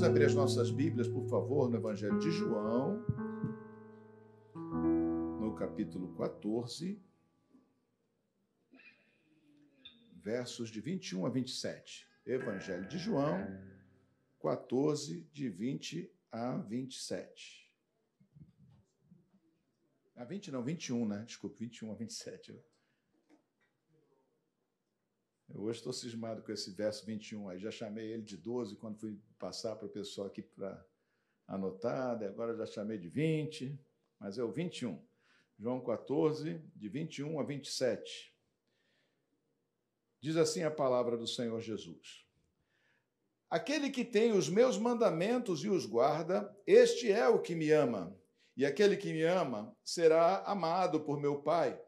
Vamos abrir as nossas Bíblias, por favor, no Evangelho de João, no capítulo 14, versos de 21 a 27. Evangelho de João, 14, de 20 a 27. A 20 não, 21, né? Desculpe, 21 a 27. Eu hoje estou cismado com esse verso 21 aí. Já chamei ele de 12 quando fui passar para o pessoal aqui para anotar, agora já chamei de 20, mas é o 21. João 14, de 21 a 27. Diz assim a palavra do Senhor Jesus: Aquele que tem os meus mandamentos e os guarda, este é o que me ama. E aquele que me ama será amado por meu Pai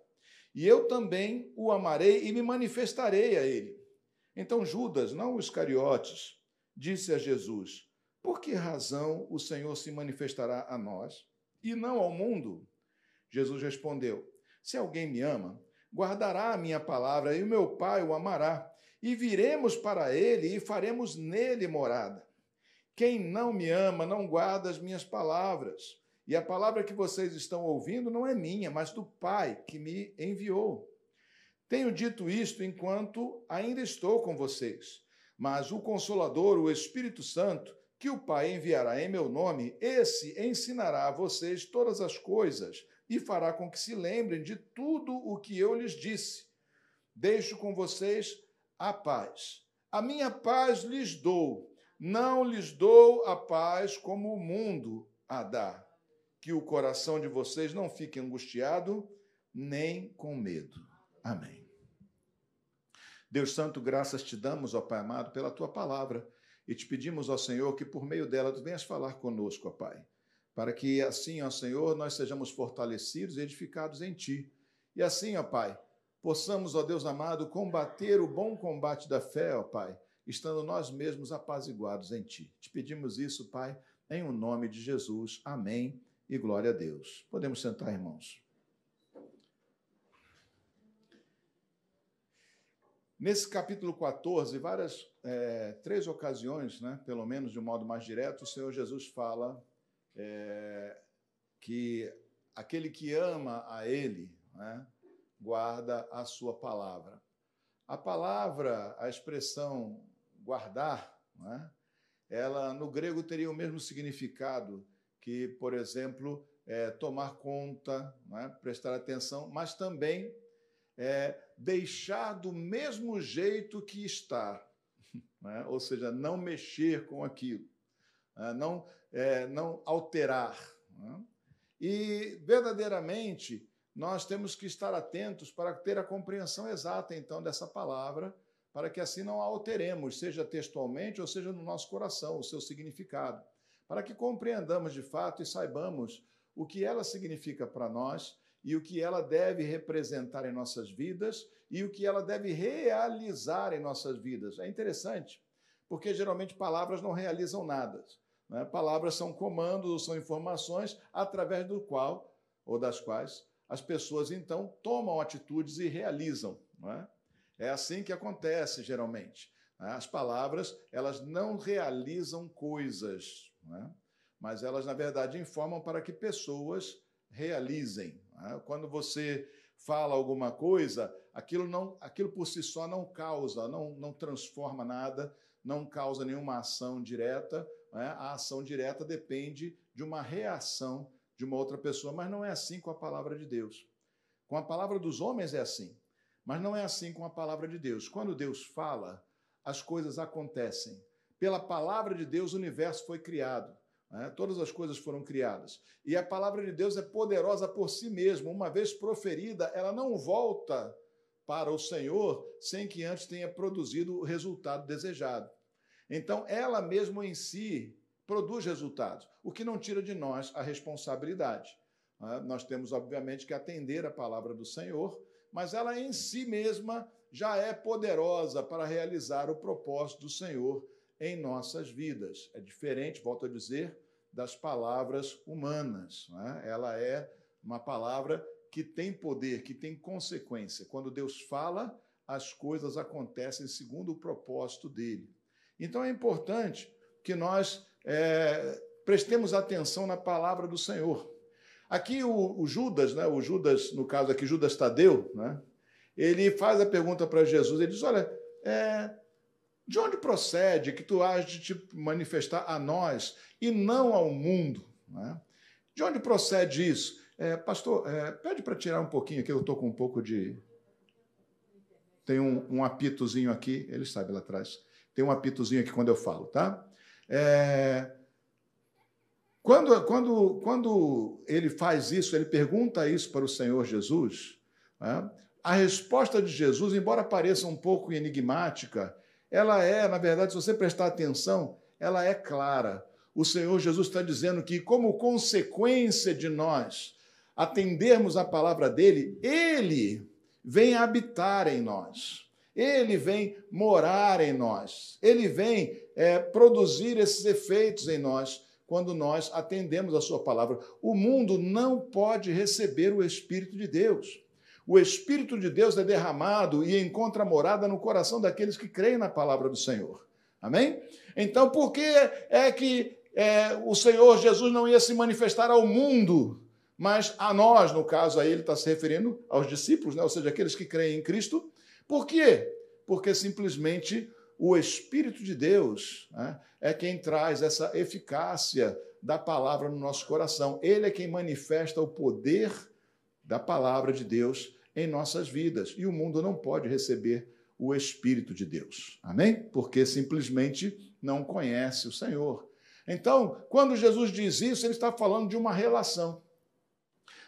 e eu também o amarei e me manifestarei a ele. Então Judas, não os Iscariotes, disse a Jesus: Por que razão o Senhor se manifestará a nós e não ao mundo? Jesus respondeu: Se alguém me ama, guardará a minha palavra e o meu Pai o amará, e viremos para ele e faremos nele morada. Quem não me ama não guarda as minhas palavras e a palavra que vocês estão ouvindo não é minha, mas do Pai que me enviou. Tenho dito isto enquanto ainda estou com vocês. Mas o Consolador, o Espírito Santo, que o Pai enviará em meu nome, esse ensinará a vocês todas as coisas e fará com que se lembrem de tudo o que eu lhes disse. Deixo com vocês a paz. A minha paz lhes dou, não lhes dou a paz como o mundo a dá que o coração de vocês não fique angustiado nem com medo. Amém. Deus Santo, graças te damos, ó Pai amado, pela tua palavra e te pedimos, ó Senhor, que por meio dela tu venhas falar conosco, ó Pai, para que assim, ó Senhor, nós sejamos fortalecidos e edificados em ti. E assim, ó Pai, possamos, ó Deus amado, combater o bom combate da fé, ó Pai, estando nós mesmos apaziguados em ti. Te pedimos isso, Pai, em o nome de Jesus. Amém e glória a Deus. Podemos sentar, irmãos. Nesse capítulo 14, várias, é, três ocasiões, né, pelo menos de um modo mais direto, o Senhor Jesus fala é, que aquele que ama a Ele né, guarda a sua palavra. A palavra, a expressão guardar, né, ela no grego teria o mesmo significado que, por exemplo, é, tomar conta, é? prestar atenção, mas também é, deixar do mesmo jeito que está, é? ou seja, não mexer com aquilo, é, não, é, não alterar. É? E, verdadeiramente, nós temos que estar atentos para ter a compreensão exata, então, dessa palavra, para que assim não a alteremos, seja textualmente ou seja no nosso coração, o seu significado para que compreendamos de fato e saibamos o que ela significa para nós e o que ela deve representar em nossas vidas e o que ela deve realizar em nossas vidas. É interessante, porque geralmente palavras não realizam nada. Né? Palavras são comandos, são informações através do qual ou das quais as pessoas então tomam atitudes e realizam. É? é assim que acontece geralmente. Né? As palavras elas não realizam coisas, né? mas elas, na verdade, informam para que pessoas realizem. Né? Quando você fala alguma coisa, aquilo, não, aquilo por si só não causa, não, não transforma nada, não causa nenhuma ação direta. Né? A ação direta depende de uma reação de uma outra pessoa, mas não é assim com a palavra de Deus. Com a palavra dos homens é assim, mas não é assim com a palavra de Deus. Quando Deus fala, as coisas acontecem. Pela palavra de Deus, o universo foi criado. Né? Todas as coisas foram criadas. E a palavra de Deus é poderosa por si mesma. Uma vez proferida, ela não volta para o Senhor sem que antes tenha produzido o resultado desejado. Então, ela mesma em si produz resultados, o que não tira de nós a responsabilidade. Né? Nós temos, obviamente, que atender a palavra do Senhor, mas ela em si mesma já é poderosa para realizar o propósito do Senhor em nossas vidas. É diferente, volto a dizer, das palavras humanas. Né? Ela é uma palavra que tem poder, que tem consequência. Quando Deus fala, as coisas acontecem segundo o propósito dele. Então é importante que nós é, prestemos atenção na palavra do Senhor. Aqui o, o, Judas, né, o Judas, no caso aqui, Judas Tadeu, né, ele faz a pergunta para Jesus, ele diz, olha, é, de onde procede que tu has de te manifestar a nós e não ao mundo? Né? De onde procede isso? É, pastor, é, pede para tirar um pouquinho aqui, eu estou com um pouco de. Tem um, um, apitozinho aqui, ele sabe lá atrás. Tem um apitozinho aqui quando eu falo, tá? É... Quando, quando, quando ele faz isso, ele pergunta isso para o Senhor Jesus, né? a resposta de Jesus, embora pareça um pouco enigmática, ela é, na verdade, se você prestar atenção, ela é clara. O Senhor Jesus está dizendo que, como consequência de nós atendermos a palavra dele, ele vem habitar em nós. Ele vem morar em nós. Ele vem é, produzir esses efeitos em nós quando nós atendemos a sua palavra. O mundo não pode receber o Espírito de Deus. O Espírito de Deus é derramado e encontra morada no coração daqueles que creem na palavra do Senhor. Amém? Então, por que é que é, o Senhor Jesus não ia se manifestar ao mundo mas a nós, no caso aí, ele está se referindo aos discípulos, né? ou seja, aqueles que creem em Cristo. Por quê? Porque simplesmente o Espírito de Deus né, é quem traz essa eficácia da palavra no nosso coração. Ele é quem manifesta o poder da palavra de Deus em nossas vidas. E o mundo não pode receber o Espírito de Deus. Amém? Porque simplesmente não conhece o Senhor. Então, quando Jesus diz isso, ele está falando de uma relação.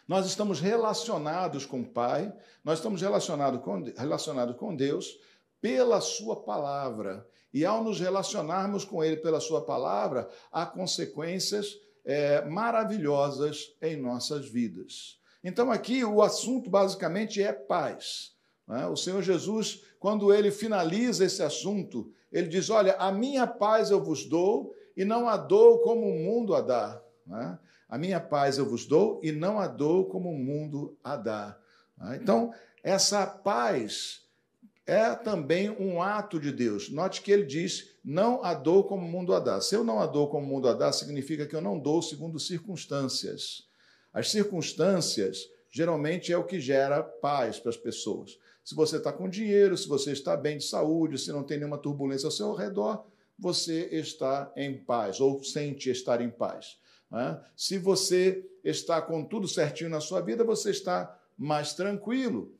Nós estamos relacionados com o Pai, nós estamos relacionados com, relacionados com Deus pela Sua palavra. E ao nos relacionarmos com Ele pela Sua palavra, há consequências é, maravilhosas em nossas vidas. Então, aqui o assunto basicamente é paz. Né? O Senhor Jesus, quando ele finaliza esse assunto, ele diz: Olha, a minha paz eu vos dou e não a dou como o mundo a dá. Né? A minha paz eu vos dou e não a dou como o mundo a dá. Ah, então, essa paz é também um ato de Deus. Note que ele diz: não a dou como o mundo a dá. Se eu não a dou como o mundo a dá, significa que eu não dou segundo circunstâncias. As circunstâncias geralmente é o que gera paz para as pessoas. Se você está com dinheiro, se você está bem de saúde, se não tem nenhuma turbulência ao seu redor, você está em paz ou sente estar em paz. Né? Se você está com tudo certinho na sua vida, você está mais tranquilo.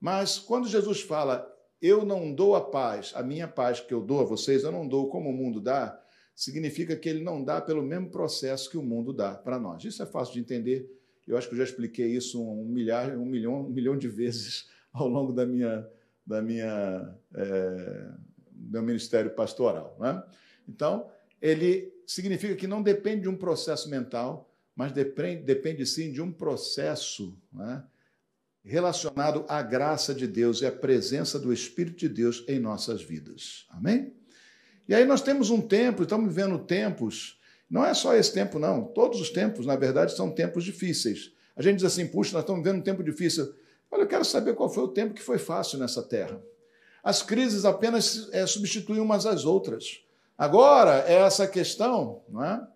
Mas quando Jesus fala, eu não dou a paz, a minha paz que eu dou a vocês, eu não dou como o mundo dá, significa que ele não dá pelo mesmo processo que o mundo dá para nós. Isso é fácil de entender. Eu acho que eu já expliquei isso um milhar, um milhão, um milhão de vezes ao longo da minha, da minha, é, meu ministério pastoral. Né? Então, ele significa que não depende de um processo mental, mas depende, depende sim de um processo né, relacionado à graça de Deus e à presença do Espírito de Deus em nossas vidas. Amém? E aí nós temos um tempo, estamos vivendo tempos, não é só esse tempo, não. Todos os tempos, na verdade, são tempos difíceis. A gente diz assim, puxa, nós estamos vivendo um tempo difícil. Olha, eu quero saber qual foi o tempo que foi fácil nessa terra. As crises apenas é, substituem umas às outras. Agora, é essa questão não é?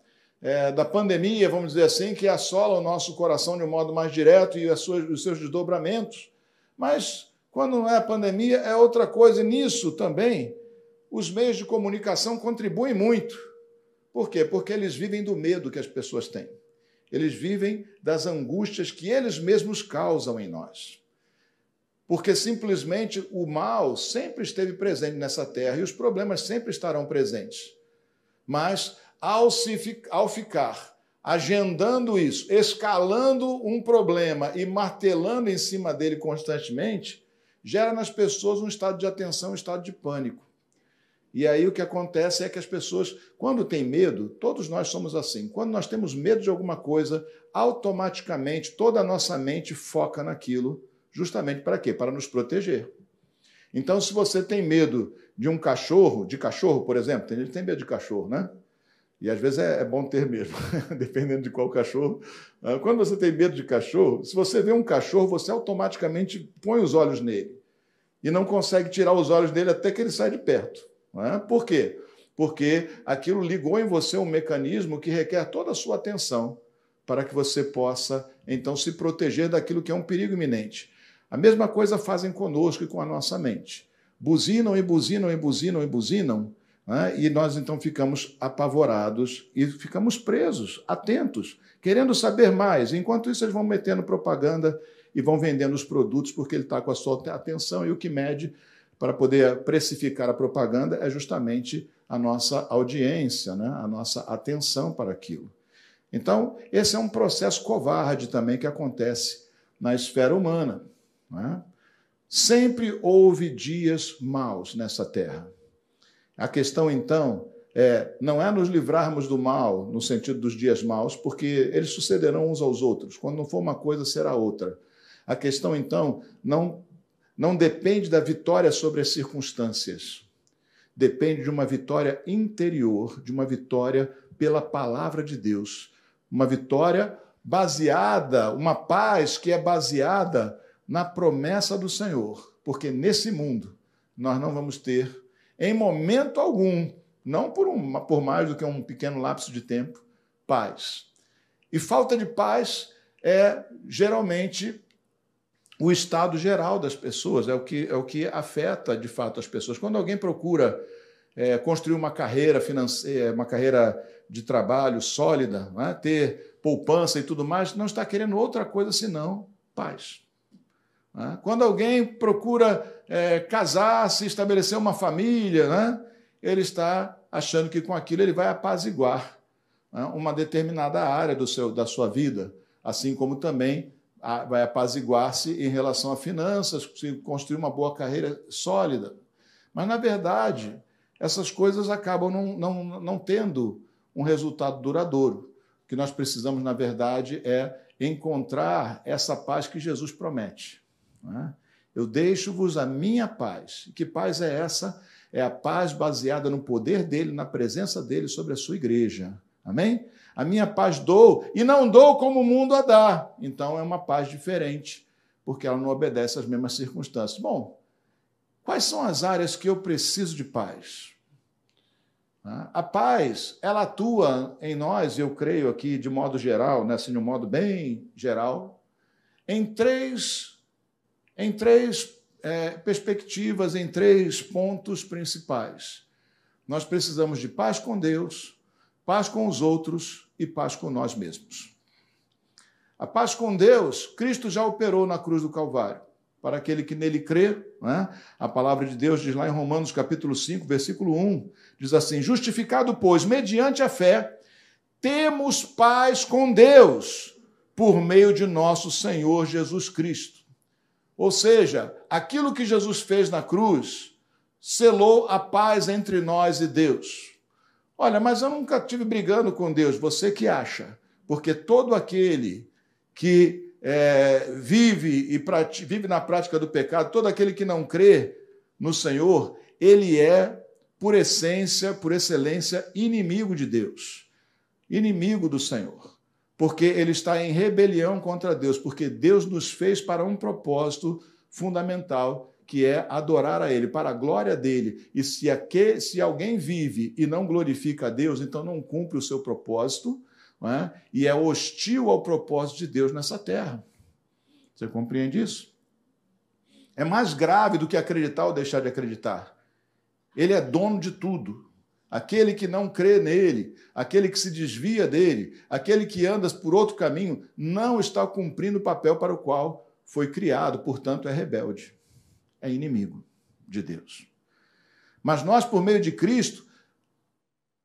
É, da pandemia, vamos dizer assim, que assola o nosso coração de um modo mais direto e suas, os seus desdobramentos. Mas, quando não é a pandemia, é outra coisa. E nisso também, os meios de comunicação contribuem muito. Por quê? Porque eles vivem do medo que as pessoas têm. Eles vivem das angústias que eles mesmos causam em nós porque simplesmente o mal sempre esteve presente nessa terra e os problemas sempre estarão presentes. Mas ao, se, ao ficar agendando isso, escalando um problema e martelando em cima dele constantemente, gera nas pessoas um estado de atenção, um estado de pânico. E aí o que acontece é que as pessoas, quando têm medo, todos nós somos assim. Quando nós temos medo de alguma coisa, automaticamente toda a nossa mente foca naquilo justamente para quê? Para nos proteger. Então, se você tem medo de um cachorro, de cachorro, por exemplo, tem gente que tem medo de cachorro, né? E às vezes é, é bom ter mesmo, dependendo de qual cachorro. Ah, quando você tem medo de cachorro, se você vê um cachorro, você automaticamente põe os olhos nele e não consegue tirar os olhos dele até que ele sai de perto. É? Por quê? porque aquilo ligou em você um mecanismo que requer toda a sua atenção para que você possa então se proteger daquilo que é um perigo iminente. A mesma coisa fazem conosco e com a nossa mente. Buzinam e buzinam e buzinam e buzinam, né? e nós então ficamos apavorados e ficamos presos, atentos, querendo saber mais. Enquanto isso, eles vão metendo propaganda e vão vendendo os produtos porque ele está com a sua atenção e o que mede para poder precificar a propaganda é justamente a nossa audiência, né? a nossa atenção para aquilo. Então, esse é um processo covarde também que acontece na esfera humana. Né? Sempre houve dias maus nessa terra. A questão, então, é, não é nos livrarmos do mal, no sentido dos dias maus, porque eles sucederão uns aos outros. Quando não for uma coisa, será outra. A questão, então, não, não depende da vitória sobre as circunstâncias. Depende de uma vitória interior, de uma vitória pela palavra de Deus, uma vitória baseada, uma paz que é baseada na promessa do Senhor, porque nesse mundo nós não vamos ter, em momento algum, não por, por mais do que um pequeno lapso de tempo, paz. E falta de paz é geralmente o estado geral das pessoas, é o que, é o que afeta de fato as pessoas. Quando alguém procura é, construir uma carreira financeira, uma carreira de trabalho sólida, né? ter poupança e tudo mais, não está querendo outra coisa senão paz. Né? Quando alguém procura é, casar, se estabelecer uma família, né? ele está achando que com aquilo ele vai apaziguar né? uma determinada área do seu, da sua vida, assim como também vai apaziguar-se em relação a finanças, construir uma boa carreira sólida. Mas, na verdade, essas coisas acabam não, não, não tendo um resultado duradouro. O que nós precisamos, na verdade, é encontrar essa paz que Jesus promete. É? Eu deixo-vos a minha paz. Que paz é essa? É a paz baseada no poder dele, na presença dele sobre a sua igreja. Amém? A minha paz dou e não dou como o mundo a dá. Então é uma paz diferente, porque ela não obedece às mesmas circunstâncias. Bom, quais são as áreas que eu preciso de paz? Né? A paz, ela atua em nós, eu creio aqui de modo geral, né, assim, de um modo bem geral, em três, em três é, perspectivas, em três pontos principais. Nós precisamos de paz com Deus, paz com os outros e paz com nós mesmos. A paz com Deus, Cristo já operou na cruz do Calvário para aquele que nele crê. Né? A palavra de Deus diz lá em Romanos capítulo 5, versículo 1, diz assim: Justificado, pois, mediante a fé, temos paz com Deus por meio de nosso Senhor Jesus Cristo. Ou seja, aquilo que Jesus fez na cruz selou a paz entre nós e Deus. Olha, mas eu nunca tive brigando com Deus, você que acha, porque todo aquele que é, vive e vive na prática do pecado, todo aquele que não crê no Senhor, ele é, por essência, por excelência, inimigo de Deus, inimigo do Senhor, porque ele está em rebelião contra Deus, porque Deus nos fez para um propósito fundamental, que é adorar a Ele, para a glória dele. E se, se alguém vive e não glorifica a Deus, então não cumpre o seu propósito é? e é hostil ao propósito de Deus nessa terra. Você compreende isso? É mais grave do que acreditar ou deixar de acreditar. Ele é dono de tudo. Aquele que não crê nele, aquele que se desvia dele, aquele que anda por outro caminho, não está cumprindo o papel para o qual foi criado, portanto, é rebelde, é inimigo de Deus. Mas nós, por meio de Cristo,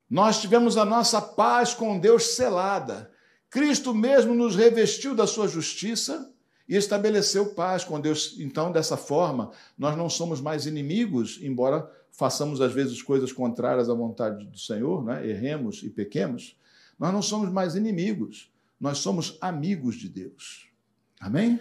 nós tivemos a nossa paz com Deus selada. Cristo mesmo nos revestiu da sua justiça e estabeleceu paz com Deus. Então, dessa forma, nós não somos mais inimigos, embora façamos às vezes coisas contrárias à vontade do Senhor, né? erremos e pequemos. Nós não somos mais inimigos, nós somos amigos de Deus. Amém?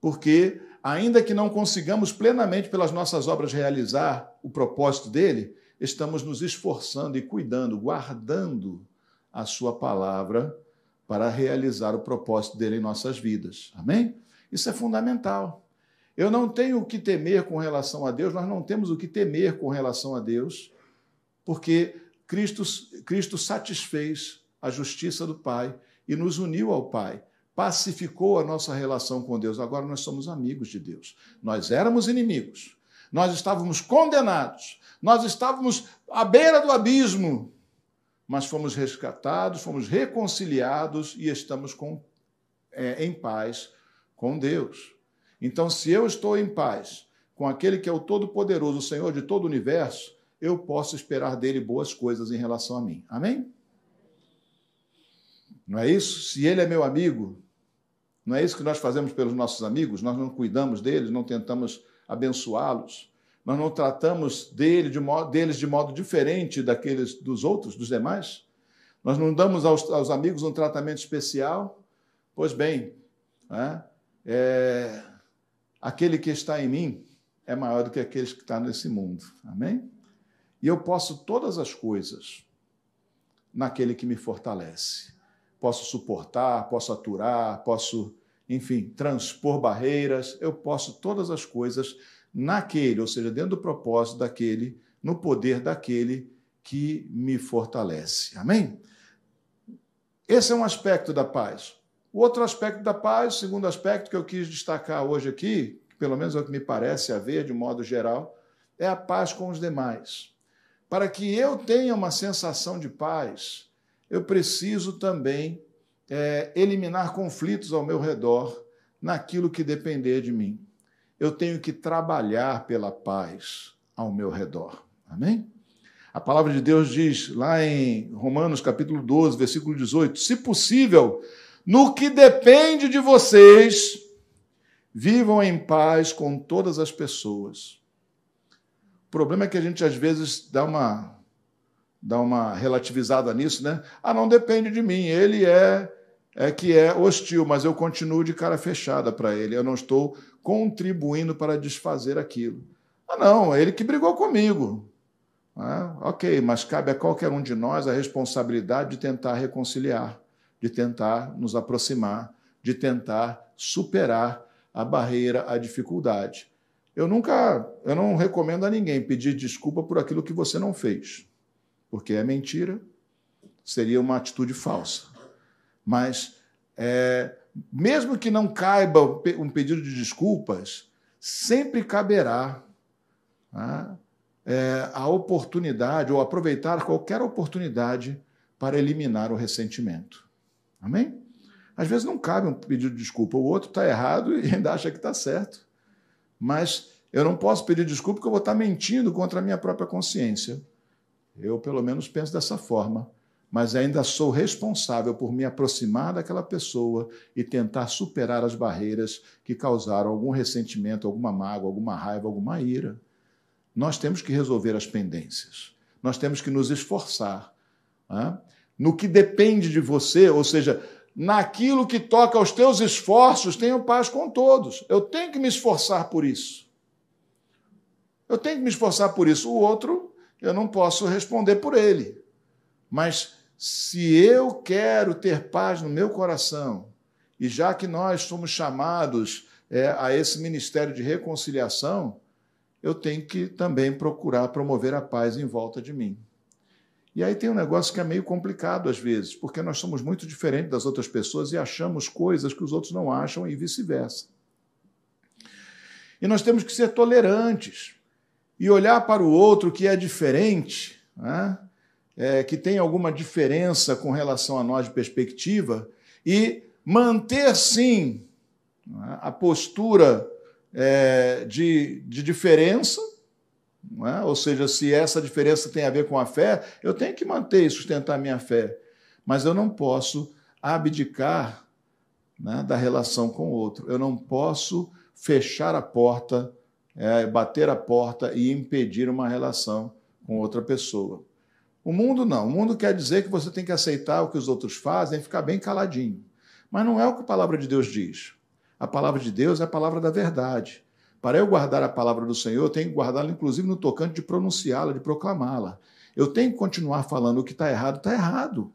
Porque, ainda que não consigamos plenamente pelas nossas obras realizar o propósito dele, estamos nos esforçando e cuidando, guardando a Sua palavra para realizar o propósito dele em nossas vidas. Amém? Isso é fundamental. Eu não tenho o que temer com relação a Deus, nós não temos o que temer com relação a Deus, porque Cristo, Cristo satisfez a justiça do Pai e nos uniu ao Pai. Pacificou a nossa relação com Deus. Agora nós somos amigos de Deus. Nós éramos inimigos. Nós estávamos condenados. Nós estávamos à beira do abismo. Mas fomos resgatados, fomos reconciliados e estamos com, é, em paz com Deus. Então, se eu estou em paz com aquele que é o Todo-Poderoso, o Senhor de todo o universo, eu posso esperar dele boas coisas em relação a mim. Amém? Não é isso? Se ele é meu amigo, não é isso que nós fazemos pelos nossos amigos? Nós não cuidamos deles, não tentamos abençoá-los, nós não tratamos dele de modo, deles de modo diferente daqueles dos outros, dos demais? Nós não damos aos, aos amigos um tratamento especial? Pois bem, é, é, aquele que está em mim é maior do que aqueles que estão nesse mundo. Amém? E eu posso todas as coisas naquele que me fortalece posso suportar, posso aturar, posso, enfim, transpor barreiras, eu posso todas as coisas naquele, ou seja, dentro do propósito daquele, no poder daquele que me fortalece. Amém? Esse é um aspecto da paz. O outro aspecto da paz, o segundo aspecto que eu quis destacar hoje aqui, pelo menos é o que me parece haver de modo geral, é a paz com os demais. Para que eu tenha uma sensação de paz, eu preciso também é, eliminar conflitos ao meu redor naquilo que depender de mim. Eu tenho que trabalhar pela paz ao meu redor. Amém? A palavra de Deus diz lá em Romanos capítulo 12, versículo 18: se possível, no que depende de vocês, vivam em paz com todas as pessoas. O problema é que a gente às vezes dá uma dar uma relativizada nisso, né? Ah, não depende de mim, ele é é que é hostil, mas eu continuo de cara fechada para ele, eu não estou contribuindo para desfazer aquilo. Ah, não, é ele que brigou comigo. Ah, ok, mas cabe a qualquer um de nós a responsabilidade de tentar reconciliar, de tentar nos aproximar, de tentar superar a barreira, a dificuldade. Eu nunca, eu não recomendo a ninguém pedir desculpa por aquilo que você não fez porque é mentira, seria uma atitude falsa. Mas, é, mesmo que não caiba um pedido de desculpas, sempre caberá né, é, a oportunidade, ou aproveitar qualquer oportunidade para eliminar o ressentimento. Amém? Às vezes não cabe um pedido de desculpa, o outro está errado e ainda acha que está certo. Mas eu não posso pedir desculpa porque eu vou estar mentindo contra a minha própria consciência. Eu, pelo menos, penso dessa forma, mas ainda sou responsável por me aproximar daquela pessoa e tentar superar as barreiras que causaram algum ressentimento, alguma mágoa, alguma raiva, alguma ira. Nós temos que resolver as pendências. Nós temos que nos esforçar. Né? No que depende de você, ou seja, naquilo que toca aos teus esforços, tenho paz com todos. Eu tenho que me esforçar por isso. Eu tenho que me esforçar por isso. O outro eu não posso responder por ele. Mas se eu quero ter paz no meu coração, e já que nós somos chamados é, a esse ministério de reconciliação, eu tenho que também procurar promover a paz em volta de mim. E aí tem um negócio que é meio complicado às vezes, porque nós somos muito diferentes das outras pessoas e achamos coisas que os outros não acham e vice-versa. E nós temos que ser tolerantes e olhar para o outro que é diferente, né? é, que tem alguma diferença com relação a nós de perspectiva, e manter sim né, a postura é, de, de diferença, é? ou seja, se essa diferença tem a ver com a fé, eu tenho que manter e sustentar a minha fé, mas eu não posso abdicar né, da relação com o outro, eu não posso fechar a porta é bater a porta e impedir uma relação com outra pessoa. O mundo não. O mundo quer dizer que você tem que aceitar o que os outros fazem e ficar bem caladinho. Mas não é o que a palavra de Deus diz. A palavra de Deus é a palavra da verdade. Para eu guardar a palavra do Senhor, eu tenho que guardá-la, inclusive, no tocante de pronunciá-la, de proclamá-la. Eu tenho que continuar falando o que está errado, está errado.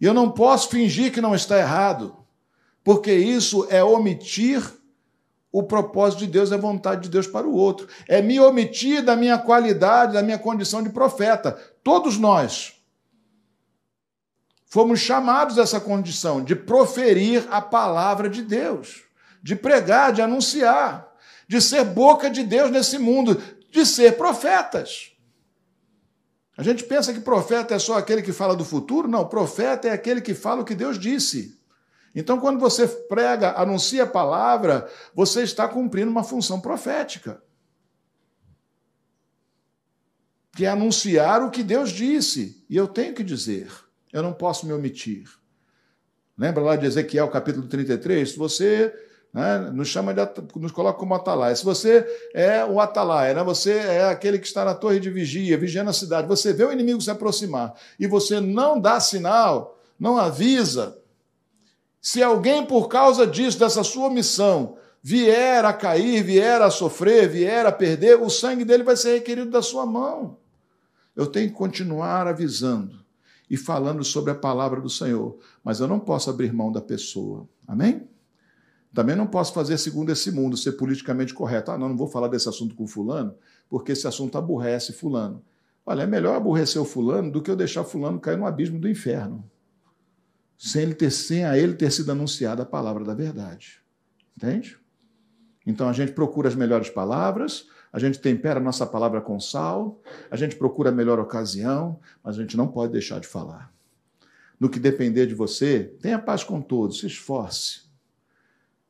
E eu não posso fingir que não está errado, porque isso é omitir o propósito de Deus, a vontade de Deus para o outro. É me omitir da minha qualidade, da minha condição de profeta. Todos nós fomos chamados a essa condição de proferir a palavra de Deus, de pregar, de anunciar, de ser boca de Deus nesse mundo, de ser profetas. A gente pensa que profeta é só aquele que fala do futuro? Não, profeta é aquele que fala o que Deus disse. Então, quando você prega, anuncia a palavra, você está cumprindo uma função profética. Que é anunciar o que Deus disse. E eu tenho que dizer. Eu não posso me omitir. Lembra lá de Ezequiel capítulo 33? Se você né, nos chama de, nos coloca como atalaia. Se você é o atalaia, né, você é aquele que está na torre de vigia, vigiando a cidade, você vê o inimigo se aproximar e você não dá sinal, não avisa, se alguém, por causa disso, dessa sua missão, vier a cair, vier a sofrer, vier a perder, o sangue dele vai ser requerido da sua mão. Eu tenho que continuar avisando e falando sobre a palavra do Senhor, mas eu não posso abrir mão da pessoa. Amém? Também não posso fazer segundo esse mundo, ser politicamente correto. Ah, não, não vou falar desse assunto com fulano, porque esse assunto aborrece fulano. Olha, é melhor aborrecer o fulano do que eu deixar fulano cair no abismo do inferno sem, ele ter, sem a ele ter sido anunciada a palavra da verdade. Entende? Então a gente procura as melhores palavras, a gente tempera a nossa palavra com sal, a gente procura a melhor ocasião, mas a gente não pode deixar de falar. No que depender de você, tenha paz com todos, se esforce.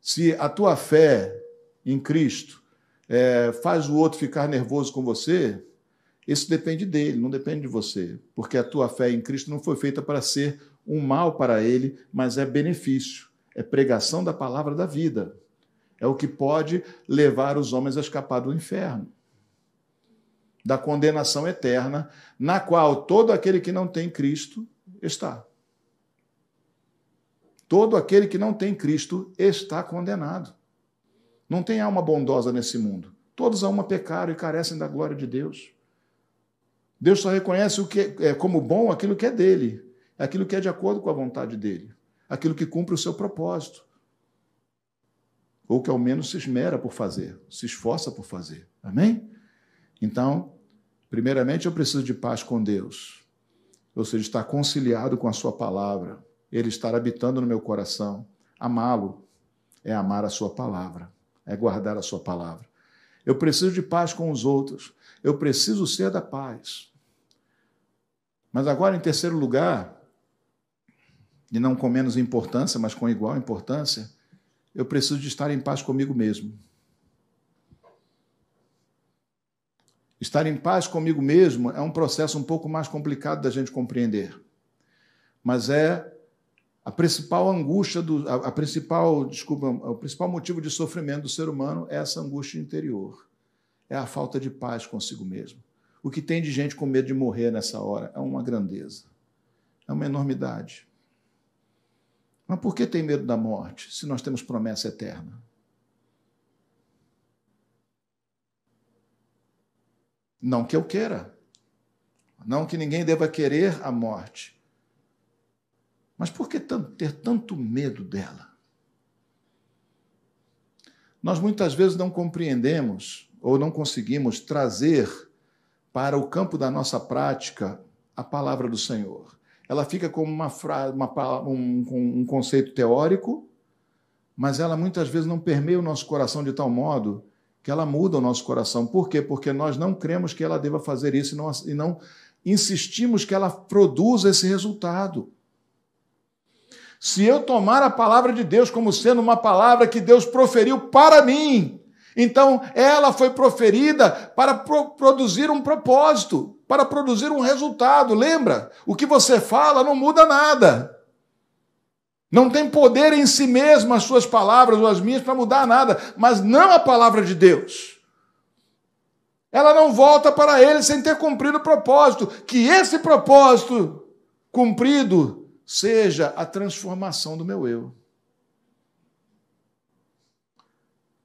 Se a tua fé em Cristo é, faz o outro ficar nervoso com você, isso depende dele, não depende de você, porque a tua fé em Cristo não foi feita para ser um mal para ele, mas é benefício, é pregação da palavra da vida. É o que pode levar os homens a escapar do inferno, da condenação eterna, na qual todo aquele que não tem Cristo está. Todo aquele que não tem Cristo está condenado. Não tem alma bondosa nesse mundo. Todos a uma pecaram e carecem da glória de Deus. Deus só reconhece o que é como bom aquilo que é dele aquilo que é de acordo com a vontade dele, aquilo que cumpre o seu propósito, ou que ao menos se esmera por fazer, se esforça por fazer. Amém? Então, primeiramente eu preciso de paz com Deus, ou seja, estar conciliado com a Sua palavra, Ele estar habitando no meu coração. Amá-lo é amar a Sua palavra, é guardar a Sua palavra. Eu preciso de paz com os outros, eu preciso ser da paz. Mas agora, em terceiro lugar, e não com menos importância, mas com igual importância, eu preciso de estar em paz comigo mesmo. Estar em paz comigo mesmo é um processo um pouco mais complicado da gente compreender. Mas é a principal angústia do a, a principal, desculpa, o principal motivo de sofrimento do ser humano é essa angústia interior. É a falta de paz consigo mesmo. O que tem de gente com medo de morrer nessa hora é uma grandeza. É uma enormidade. Mas por que tem medo da morte se nós temos promessa eterna? Não que eu queira, não que ninguém deva querer a morte, mas por que ter tanto medo dela? Nós muitas vezes não compreendemos ou não conseguimos trazer para o campo da nossa prática a palavra do Senhor ela fica como uma, uma um, um conceito teórico, mas ela muitas vezes não permeia o nosso coração de tal modo que ela muda o nosso coração. Por quê? Porque nós não cremos que ela deva fazer isso e não, e não insistimos que ela produza esse resultado. Se eu tomar a palavra de Deus como sendo uma palavra que Deus proferiu para mim, então ela foi proferida para pro produzir um propósito para produzir um resultado. Lembra? O que você fala não muda nada. Não tem poder em si mesmo as suas palavras ou as minhas para mudar nada, mas não a palavra de Deus. Ela não volta para ele sem ter cumprido o propósito. Que esse propósito cumprido seja a transformação do meu eu.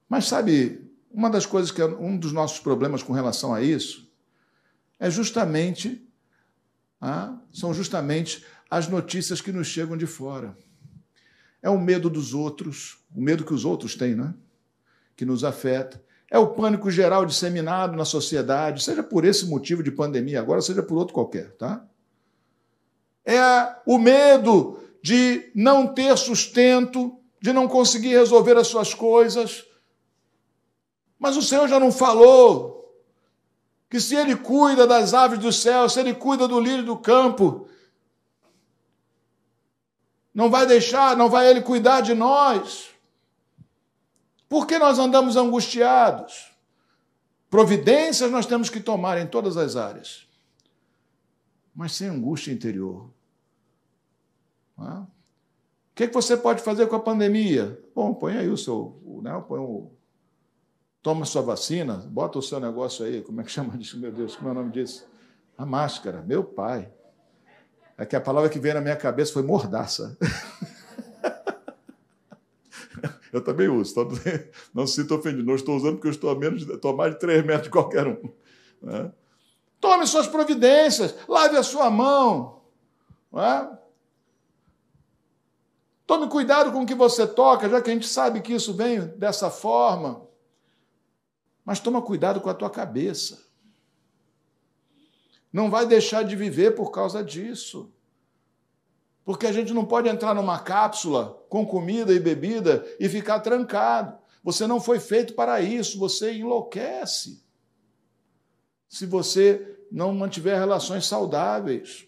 Mas sabe, uma das coisas que um dos nossos problemas com relação a isso é justamente ah, são justamente as notícias que nos chegam de fora. É o medo dos outros, o medo que os outros têm, né? que nos afeta. É o pânico geral disseminado na sociedade, seja por esse motivo de pandemia agora, seja por outro qualquer, tá? É o medo de não ter sustento, de não conseguir resolver as suas coisas. Mas o Senhor já não falou que se Ele cuida das aves do céu, se Ele cuida do lírio do campo, não vai deixar, não vai Ele cuidar de nós. Por que nós andamos angustiados? Providências nós temos que tomar em todas as áreas, mas sem angústia interior. O que, você pode fazer com a pandemia? Bom, põe aí o seu. Né, põe o, toma sua vacina, bota o seu negócio aí, como é que chama disso, meu Deus, como é o nome disso? A máscara, meu pai. É que a palavra que veio na minha cabeça foi mordaça. eu também uso, não se sinta ofendido. Não estou usando porque eu estou a, menos, estou a mais de 3 metros de qualquer um. Né? Tome suas providências, lave a sua mão. É? Tome cuidado com o que você toca, já que a gente sabe que isso vem dessa forma. Mas toma cuidado com a tua cabeça. Não vai deixar de viver por causa disso. Porque a gente não pode entrar numa cápsula com comida e bebida e ficar trancado. Você não foi feito para isso, você enlouquece. Se você não mantiver relações saudáveis.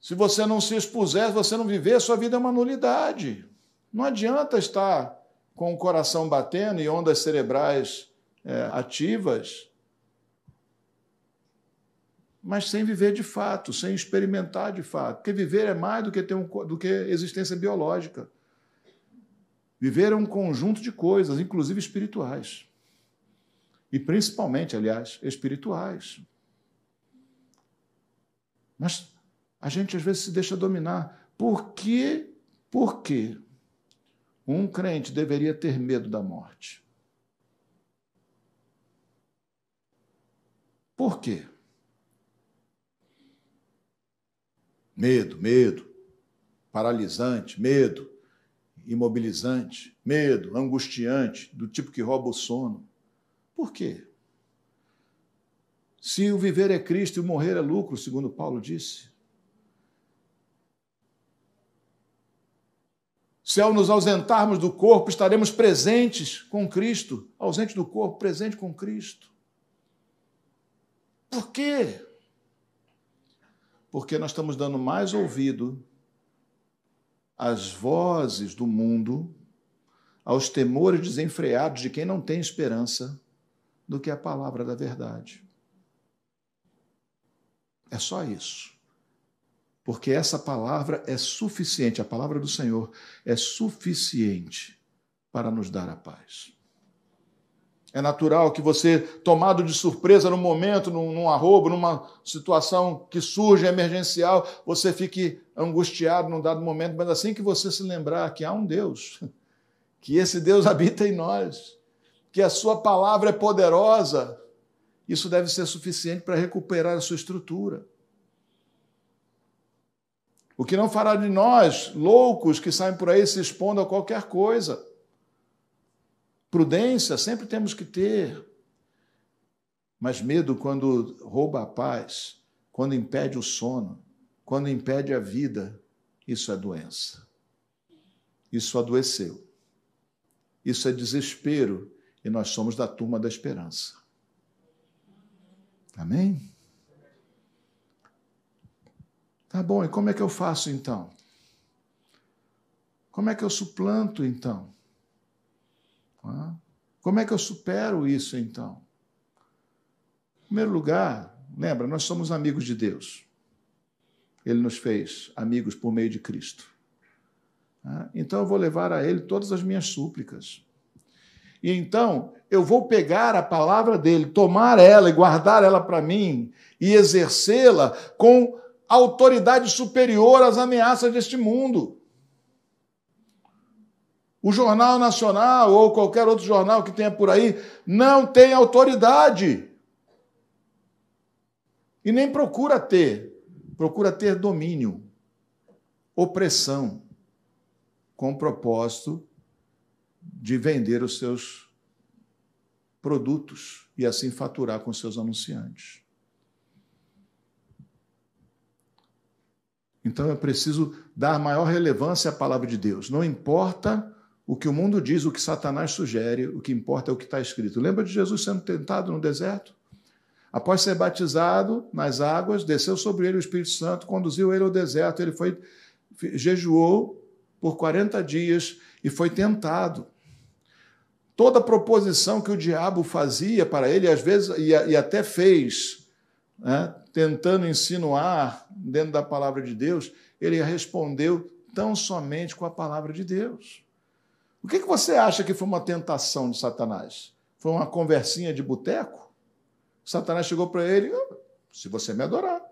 Se você não se expuser, se você não viver, sua vida é uma nulidade. Não adianta estar com o coração batendo e ondas cerebrais é, ativas, mas sem viver de fato, sem experimentar de fato. Porque viver é mais do que, ter um, do que existência biológica. Viver é um conjunto de coisas, inclusive espirituais. E principalmente, aliás, espirituais. Mas a gente às vezes se deixa dominar. Por que, por que um crente deveria ter medo da morte? Por quê? Medo, medo, paralisante, medo, imobilizante, medo, angustiante, do tipo que rouba o sono. Por quê? Se o viver é Cristo e o morrer é lucro, segundo Paulo disse. Se ao nos ausentarmos do corpo, estaremos presentes com Cristo, ausente do corpo, presente com Cristo. Por quê? Porque nós estamos dando mais ouvido às vozes do mundo, aos temores desenfreados de quem não tem esperança, do que a palavra da verdade. É só isso porque essa palavra é suficiente, a palavra do Senhor é suficiente para nos dar a paz. É natural que você, tomado de surpresa no momento, num, num arrobo, numa situação que surge emergencial, você fique angustiado num dado momento, mas assim que você se lembrar que há um Deus, que esse Deus habita em nós, que a sua palavra é poderosa, isso deve ser suficiente para recuperar a sua estrutura. O que não fará de nós loucos que saem por aí se expondo a qualquer coisa. Prudência sempre temos que ter. Mas medo quando rouba a paz, quando impede o sono, quando impede a vida, isso é doença. Isso adoeceu. Isso é desespero e nós somos da turma da esperança. Amém? Tá bom, e como é que eu faço então? Como é que eu suplanto então? Como é que eu supero isso então? Em primeiro lugar, lembra, nós somos amigos de Deus. Ele nos fez amigos por meio de Cristo. Então eu vou levar a Ele todas as minhas súplicas. E então eu vou pegar a palavra dele, tomar ela e guardar ela para mim e exercê-la com autoridade superior às ameaças deste mundo. O Jornal Nacional ou qualquer outro jornal que tenha por aí não tem autoridade. E nem procura ter. Procura ter domínio, opressão, com o propósito de vender os seus produtos e assim faturar com seus anunciantes. Então eu preciso dar maior relevância à palavra de Deus. Não importa o que o mundo diz, o que Satanás sugere, o que importa é o que está escrito. Lembra de Jesus sendo tentado no deserto? Após ser batizado nas águas, desceu sobre ele o Espírito Santo, conduziu ele ao deserto, ele foi jejuou por 40 dias e foi tentado. Toda proposição que o diabo fazia para ele, às vezes, e, e até fez, né, tentando insinuar dentro da palavra de Deus, ele respondeu tão somente com a palavra de Deus. O que, que você acha que foi uma tentação de Satanás? Foi uma conversinha de boteco? Satanás chegou para ele: ah, se você me adorar.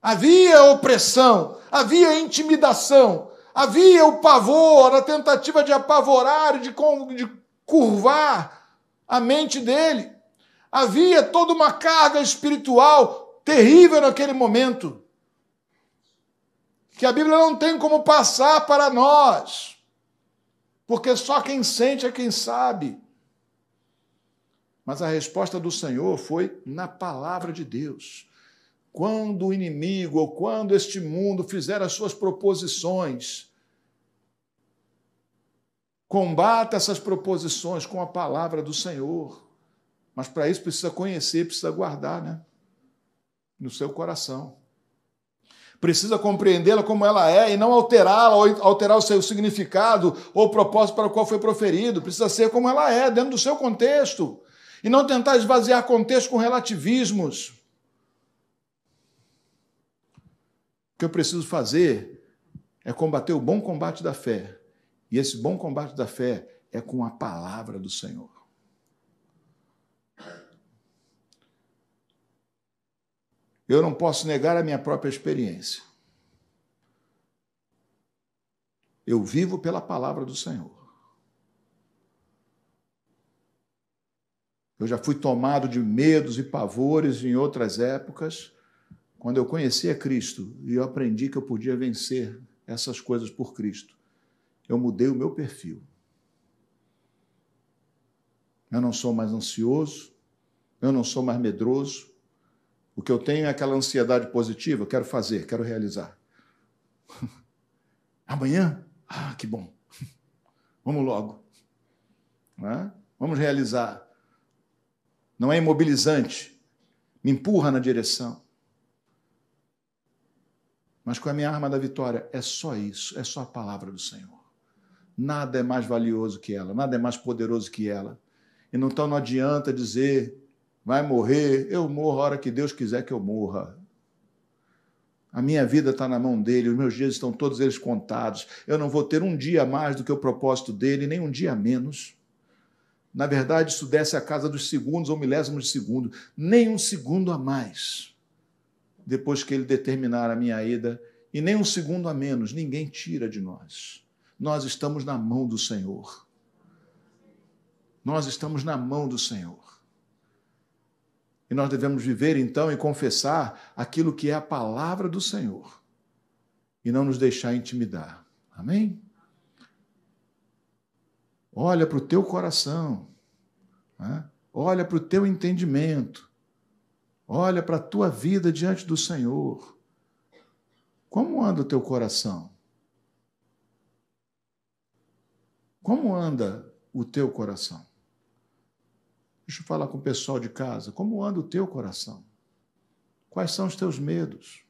Havia opressão, havia intimidação, havia o pavor, a tentativa de apavorar, de, de curvar a mente dele. Havia toda uma carga espiritual terrível naquele momento, que a Bíblia não tem como passar para nós, porque só quem sente é quem sabe. Mas a resposta do Senhor foi na palavra de Deus. Quando o inimigo ou quando este mundo fizer as suas proposições, combata essas proposições com a palavra do Senhor. Mas para isso precisa conhecer, precisa guardar, né? No seu coração. Precisa compreendê-la como ela é e não alterá-la ou alterar o seu significado ou propósito para o qual foi proferido. Precisa ser como ela é, dentro do seu contexto. E não tentar esvaziar contexto com relativismos. O que eu preciso fazer é combater o bom combate da fé. E esse bom combate da fé é com a palavra do Senhor. Eu não posso negar a minha própria experiência. Eu vivo pela palavra do Senhor. Eu já fui tomado de medos e pavores em outras épocas quando eu conheci a Cristo e eu aprendi que eu podia vencer essas coisas por Cristo, eu mudei o meu perfil. Eu não sou mais ansioso, eu não sou mais medroso. O que eu tenho é aquela ansiedade positiva, quero fazer, quero realizar. Amanhã? Ah, que bom. Vamos logo. É? Vamos realizar. Não é imobilizante, me empurra na direção. Mas com a minha arma da vitória é só isso, é só a palavra do Senhor. Nada é mais valioso que ela, nada é mais poderoso que ela. E então não adianta dizer, vai morrer, eu morro a hora que Deus quiser que eu morra. A minha vida está na mão dele, os meus dias estão todos eles contados. Eu não vou ter um dia a mais do que o propósito dele, nem um dia a menos. Na verdade, isso desce a casa dos segundos ou milésimos de segundo, nem um segundo a mais depois que ele determinar a minha ida, e nem um segundo a menos, ninguém tira de nós. Nós estamos na mão do Senhor. Nós estamos na mão do Senhor. E nós devemos viver então e confessar aquilo que é a palavra do Senhor e não nos deixar intimidar. Amém? Olha para o teu coração, né? olha para o teu entendimento Olha para a tua vida diante do Senhor. Como anda o teu coração? Como anda o teu coração? Deixa eu falar com o pessoal de casa. Como anda o teu coração? Quais são os teus medos?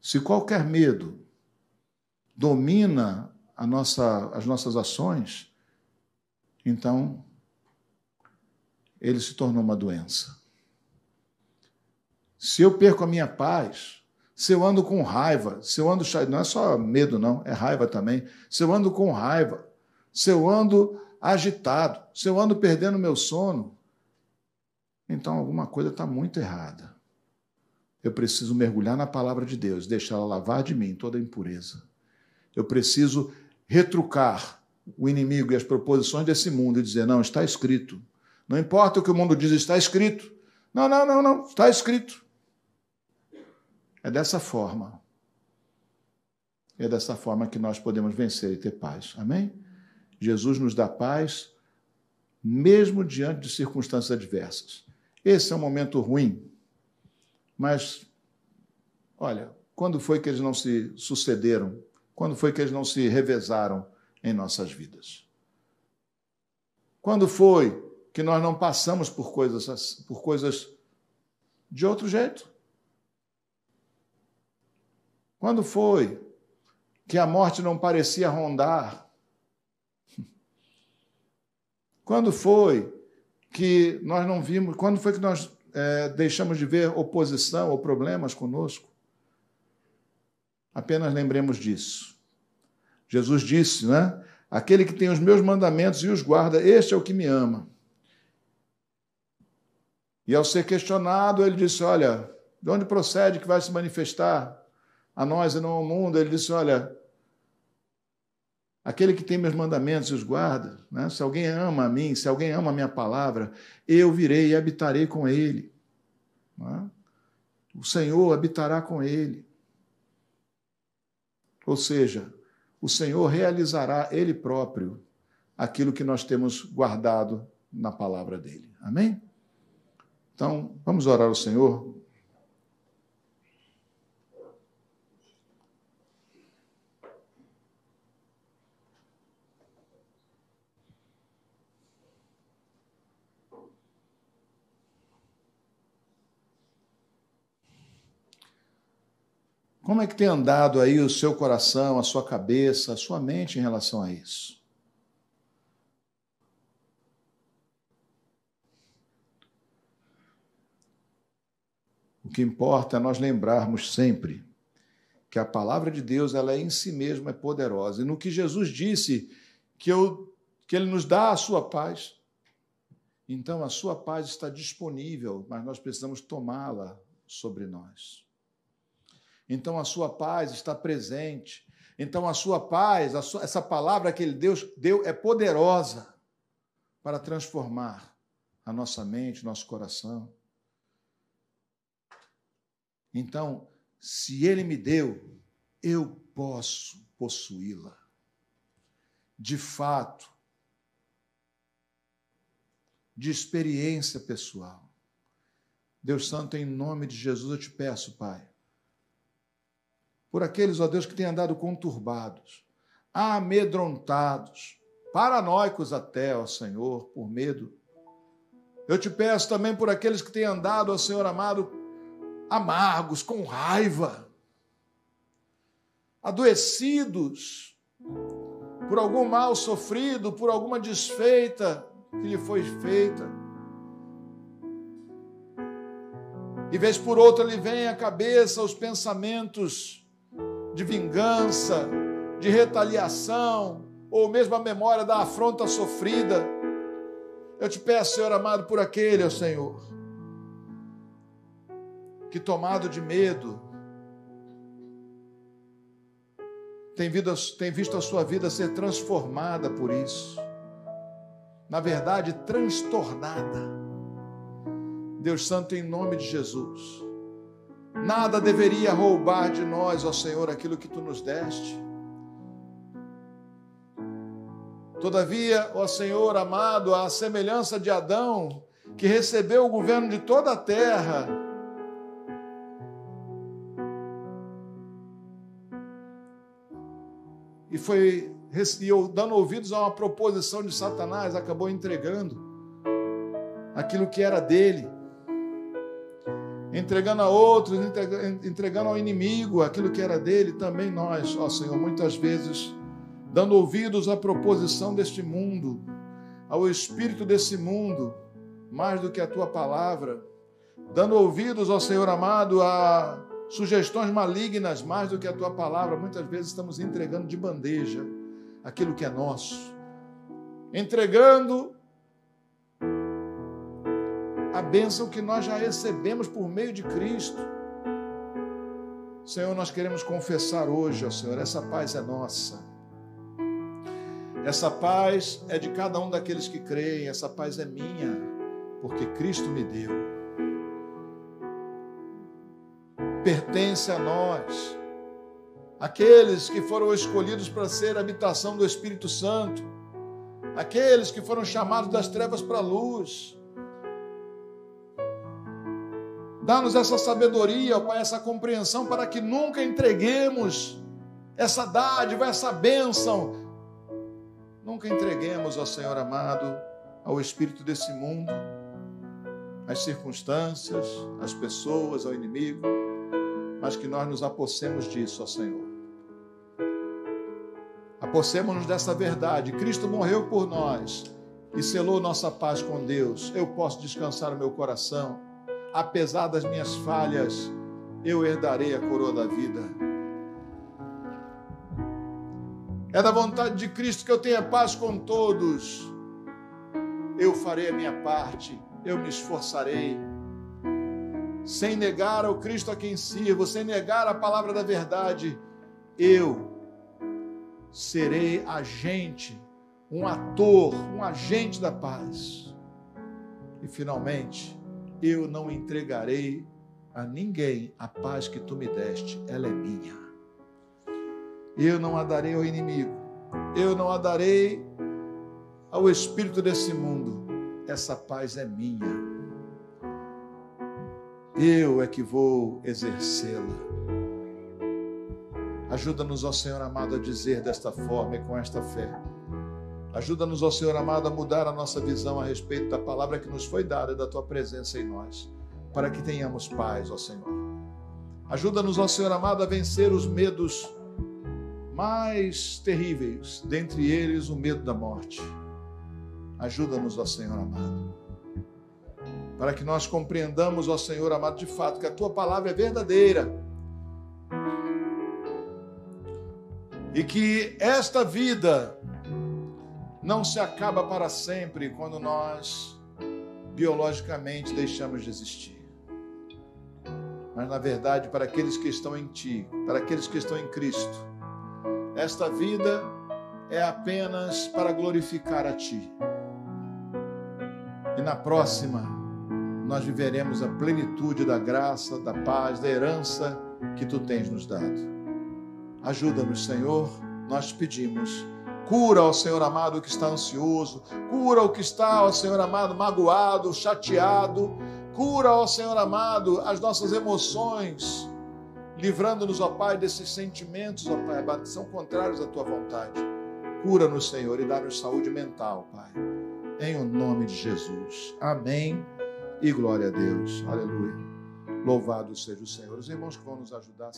Se qualquer medo domina nossa, as nossas ações, então ele se tornou uma doença. Se eu perco a minha paz, se eu ando com raiva, se eu ando. Não é só medo, não, é raiva também. Se eu ando com raiva, se eu ando agitado, se eu ando perdendo meu sono, então alguma coisa está muito errada. Eu preciso mergulhar na palavra de Deus, deixá-la lavar de mim toda a impureza. Eu preciso retrucar o inimigo e as proposições desse mundo e dizer: não, está escrito. Não importa o que o mundo diz, está escrito. Não, não, não, não, está escrito. É dessa forma. é dessa forma que nós podemos vencer e ter paz. Amém? Jesus nos dá paz, mesmo diante de circunstâncias adversas. Esse é um momento ruim, mas, olha, quando foi que eles não se sucederam? Quando foi que eles não se revezaram em nossas vidas? Quando foi que nós não passamos por coisas, por coisas de outro jeito? Quando foi que a morte não parecia rondar? Quando foi que nós não vimos, quando foi que nós é, deixamos de ver oposição ou problemas conosco? Apenas lembremos disso. Jesus disse, né? Aquele que tem os meus mandamentos e os guarda, este é o que me ama. E ao ser questionado, ele disse: Olha, de onde procede que vai se manifestar a nós e não ao mundo? Ele disse: Olha, aquele que tem meus mandamentos e os guarda, né? se alguém ama a mim, se alguém ama a minha palavra, eu virei e habitarei com ele. Né? O Senhor habitará com ele. Ou seja, o Senhor realizará Ele próprio aquilo que nós temos guardado na palavra dele. Amém? Então, vamos orar ao Senhor. Como é que tem andado aí o seu coração, a sua cabeça, a sua mente em relação a isso? O que importa é nós lembrarmos sempre que a palavra de Deus, ela é em si mesma é poderosa. E no que Jesus disse que, eu, que ele nos dá a sua paz, então a sua paz está disponível, mas nós precisamos tomá-la sobre nós. Então a sua paz está presente. Então a sua paz, a sua, essa palavra que ele Deus deu é poderosa para transformar a nossa mente, nosso coração. Então, se ele me deu, eu posso possuí-la. De fato, de experiência pessoal. Deus Santo, em nome de Jesus, eu te peço, Pai, por aqueles, ó Deus, que têm andado conturbados, amedrontados, paranoicos até, ó Senhor, por medo. Eu te peço também por aqueles que têm andado, ó Senhor amado, amargos, com raiva, adoecidos por algum mal sofrido, por alguma desfeita que lhe foi feita. E vez por outra lhe vem à cabeça os pensamentos de vingança, de retaliação, ou mesmo a memória da afronta sofrida. Eu te peço, Senhor amado, por aquele, ó Senhor, que, tomado de medo, tem, visto a sua vida ser transformada por isso. Na verdade, transtornada. Deus Santo, em nome de Jesus. Nada deveria roubar de nós, ó Senhor, aquilo que tu nos deste. Todavia, ó Senhor amado, a semelhança de Adão, que recebeu o governo de toda a terra, e foi e dando ouvidos a uma proposição de Satanás, acabou entregando aquilo que era dele, entregando a outros, entregando ao inimigo aquilo que era dele, também nós, ó Senhor, muitas vezes dando ouvidos à proposição deste mundo, ao espírito desse mundo, mais do que a tua palavra, dando ouvidos, ó Senhor amado, a sugestões malignas mais do que a tua palavra. Muitas vezes estamos entregando de bandeja aquilo que é nosso, entregando a bênção que nós já recebemos por meio de Cristo. Senhor, nós queremos confessar hoje, ó Senhor, essa paz é nossa. Essa paz é de cada um daqueles que creem, essa paz é minha, porque Cristo me deu. pertence a nós. aqueles que foram escolhidos para ser habitação do Espírito Santo, aqueles que foram chamados das trevas para a luz. Dá-nos essa sabedoria, ó Pai, essa compreensão para que nunca entreguemos essa dádiva, essa bênção. Nunca entreguemos, ó Senhor amado, ao espírito desse mundo, às circunstâncias, às pessoas, ao inimigo, mas que nós nos apossemos disso, ó Senhor. Apossemos-nos dessa verdade. Cristo morreu por nós e selou nossa paz com Deus. Eu posso descansar o meu coração. Apesar das minhas falhas, eu herdarei a coroa da vida. É da vontade de Cristo que eu tenha paz com todos. Eu farei a minha parte, eu me esforçarei. Sem negar ao Cristo a quem sirvo, sem negar a palavra da verdade, eu serei agente, um ator, um agente da paz. E finalmente, eu não entregarei a ninguém a paz que tu me deste, ela é minha. Eu não a darei ao inimigo, eu não a darei ao espírito desse mundo, essa paz é minha. Eu é que vou exercê-la. Ajuda-nos, ó Senhor amado, a dizer desta forma e com esta fé. Ajuda-nos, ó Senhor amado, a mudar a nossa visão a respeito da palavra que nos foi dada e da tua presença em nós, para que tenhamos paz, ó Senhor. Ajuda-nos, ó Senhor amado, a vencer os medos mais terríveis, dentre eles o medo da morte. Ajuda-nos, ó Senhor amado, para que nós compreendamos, ó Senhor amado, de fato, que a tua palavra é verdadeira E que esta vida não se acaba para sempre quando nós biologicamente deixamos de existir. Mas na verdade, para aqueles que estão em ti, para aqueles que estão em Cristo, esta vida é apenas para glorificar a ti. E na próxima, nós viveremos a plenitude da graça, da paz, da herança que tu tens nos dado. Ajuda-nos, Senhor, nós pedimos. Cura, ó Senhor amado, o que está ansioso. Cura o que está, ó Senhor amado, magoado, chateado. Cura, ó Senhor amado, as nossas emoções. Livrando-nos, ó Pai, desses sentimentos, ó Pai, que são contrários à tua vontade. Cura-nos, Senhor, e dá-nos saúde mental, Pai. Em o nome de Jesus. Amém. E glória a Deus. Aleluia. Louvado seja o Senhor. Os irmãos que vão nos ajudar.